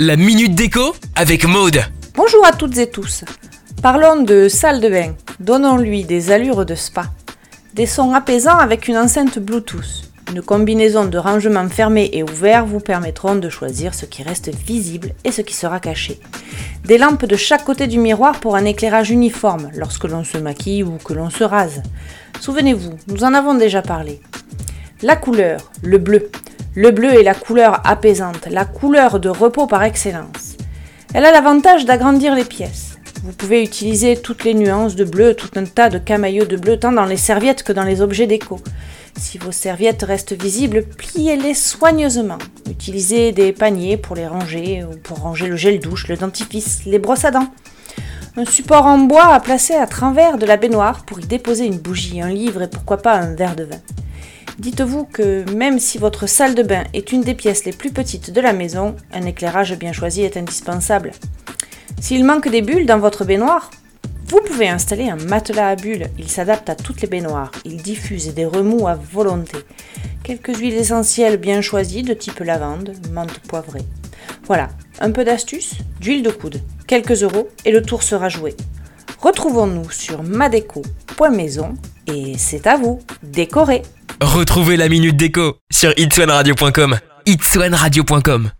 La minute déco avec Maude. Bonjour à toutes et tous. Parlons de salle de bain. Donnons-lui des allures de spa. Des sons apaisants avec une enceinte Bluetooth. Une combinaison de rangements fermés et ouverts vous permettront de choisir ce qui reste visible et ce qui sera caché. Des lampes de chaque côté du miroir pour un éclairage uniforme lorsque l'on se maquille ou que l'on se rase. Souvenez-vous, nous en avons déjà parlé. La couleur, le bleu. Le bleu est la couleur apaisante, la couleur de repos par excellence. Elle a l'avantage d'agrandir les pièces. Vous pouvez utiliser toutes les nuances de bleu, tout un tas de camailleux de bleu, tant dans les serviettes que dans les objets déco. Si vos serviettes restent visibles, pliez-les soigneusement. Utilisez des paniers pour les ranger ou pour ranger le gel douche, le dentifrice, les brosses à dents. Un support en bois à placer à travers de la baignoire pour y déposer une bougie, un livre et pourquoi pas un verre de vin. Dites-vous que même si votre salle de bain est une des pièces les plus petites de la maison, un éclairage bien choisi est indispensable. S'il manque des bulles dans votre baignoire, vous pouvez installer un matelas à bulles. Il s'adapte à toutes les baignoires. Il diffuse des remous à volonté. Quelques huiles essentielles bien choisies de type lavande, menthe poivrée. Voilà, un peu d'astuce, d'huile de coude, quelques euros et le tour sera joué. Retrouvons-nous sur madeco.maison et c'est à vous, décorez Retrouvez la minute déco sur itswanradio.com. itswanradio.com